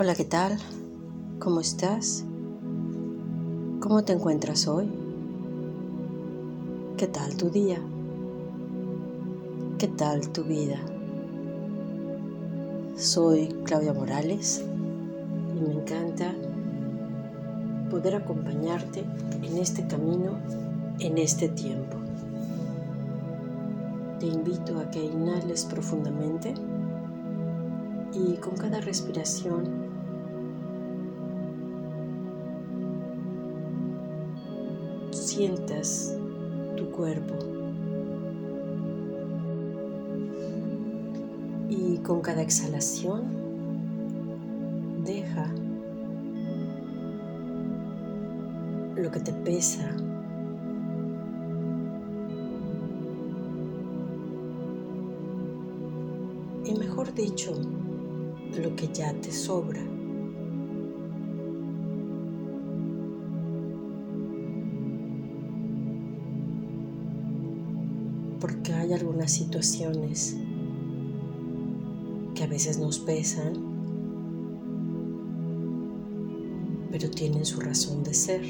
Hola, ¿qué tal? ¿Cómo estás? ¿Cómo te encuentras hoy? ¿Qué tal tu día? ¿Qué tal tu vida? Soy Claudia Morales y me encanta poder acompañarte en este camino, en este tiempo. Te invito a que inhales profundamente y con cada respiración sientas tu cuerpo. Y con cada exhalación, deja lo que te pesa. Y mejor dicho, lo que ya te sobra. porque hay algunas situaciones que a veces nos pesan, pero tienen su razón de ser.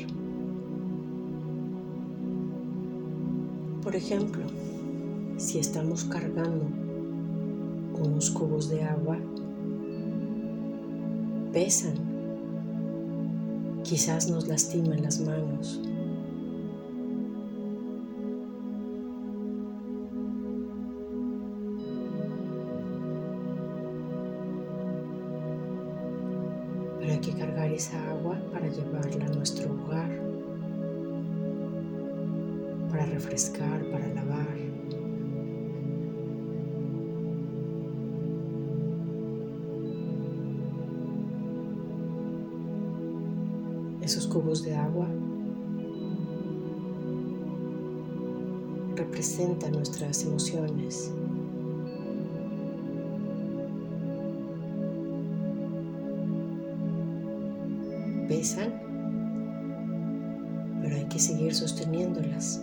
Por ejemplo, si estamos cargando unos cubos de agua, pesan, quizás nos lastiman las manos hay que cargar esa agua para llevarla a nuestro hogar, para refrescar, para lavar. Esos cubos de agua representan nuestras emociones. pesan, pero hay que seguir sosteniéndolas.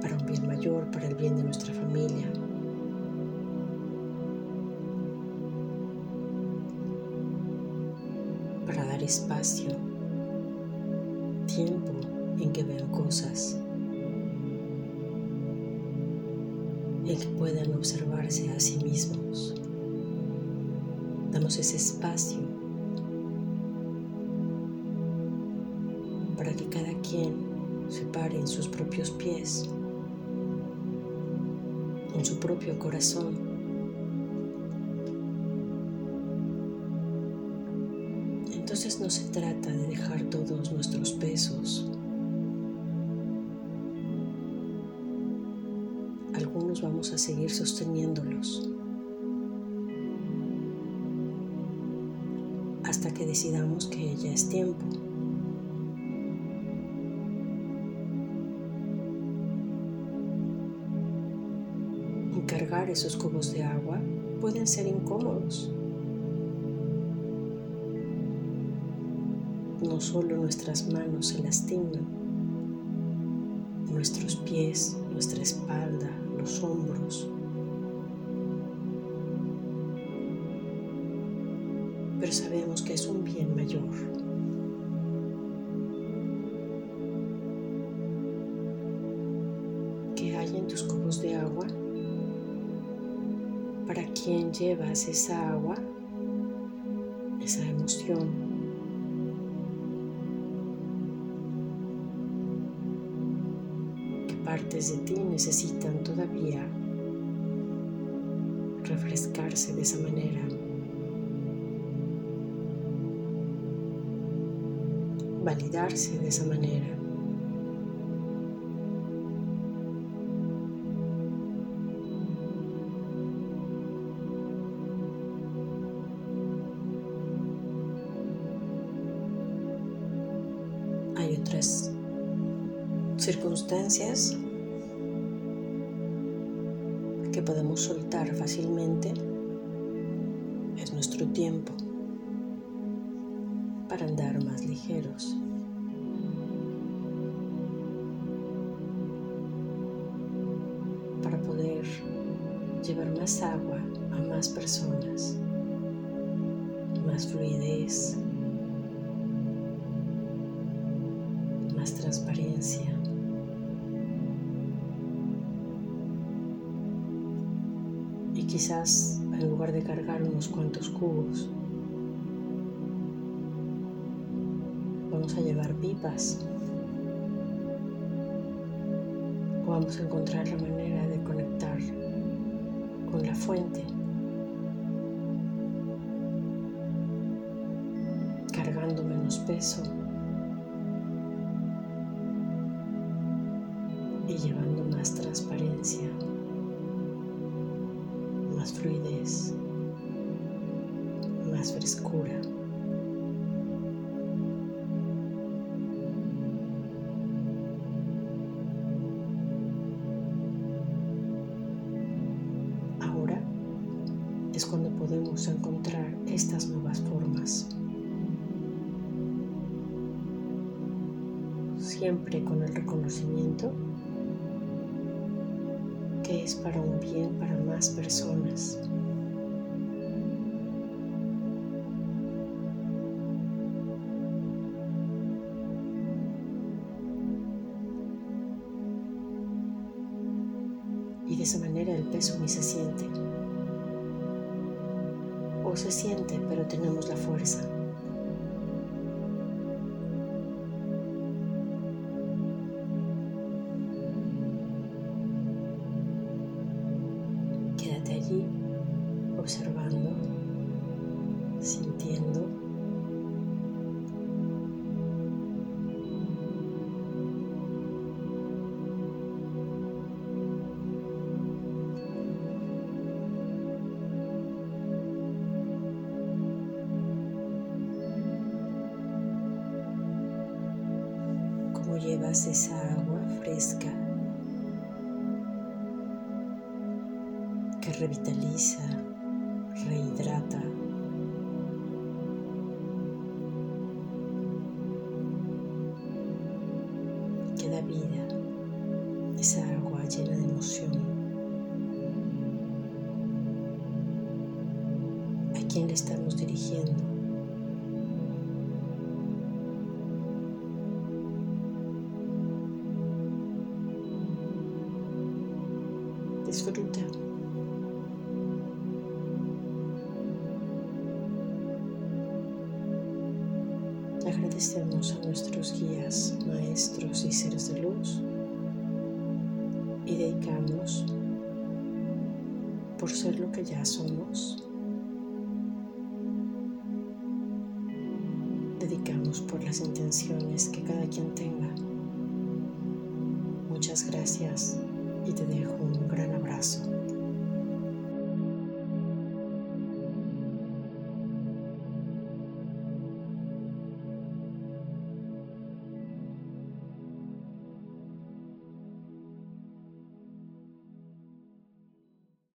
Para un bien mayor, para el bien de nuestra familia. Espacio, tiempo en que vean cosas. en que puedan observarse a sí mismos damos ese espacio para que cada quien se pare en sus propios pies, en su propio corazón. Entonces no se trata de dejar todos nuestros pesos. Algunos vamos a seguir sosteniéndolos hasta que decidamos que ya es tiempo. Cargar esos cubos de agua pueden ser incómodos. No solo nuestras manos se lastiman, nuestros pies, nuestra espalda, los hombros, pero sabemos que es un bien mayor. ¿Qué hay en tus cubos de agua? ¿Para quién llevas esa agua? Esa emoción. Partes de ti necesitan todavía refrescarse de esa manera? validarse de esa manera. Hay otras circunstancias que podemos soltar fácilmente. Es nuestro tiempo para andar más ligeros. Para poder llevar más agua a más personas, más fluidez, quizás en lugar de cargar unos cuantos cubos, vamos a llevar pipas. O vamos a encontrar la manera de conectar con la fuente, cargando menos peso y llevando más transparencia, más fluidez, más frescura. es cuando podemos encontrar estas nuevas formas. Siempre con el reconocimiento es para un bien para más personas. Y de esa manera el peso ni se siente o se siente, pero tenemos la fuerza. Quédate allí observando, sintiendo. llevas esa agua fresca revitaliza, rehidrata. que da vida, esa agua llena de emoción. ¿A quién le estamos dirigiendo? Disfruta. Agradecemos a nuestros guías, maestros y seres de luz y dedicamos por ser lo que ya somos. Dedicamos por las intenciones que cada quien tenga. Muchas gracias y te dejo un gran abrazo.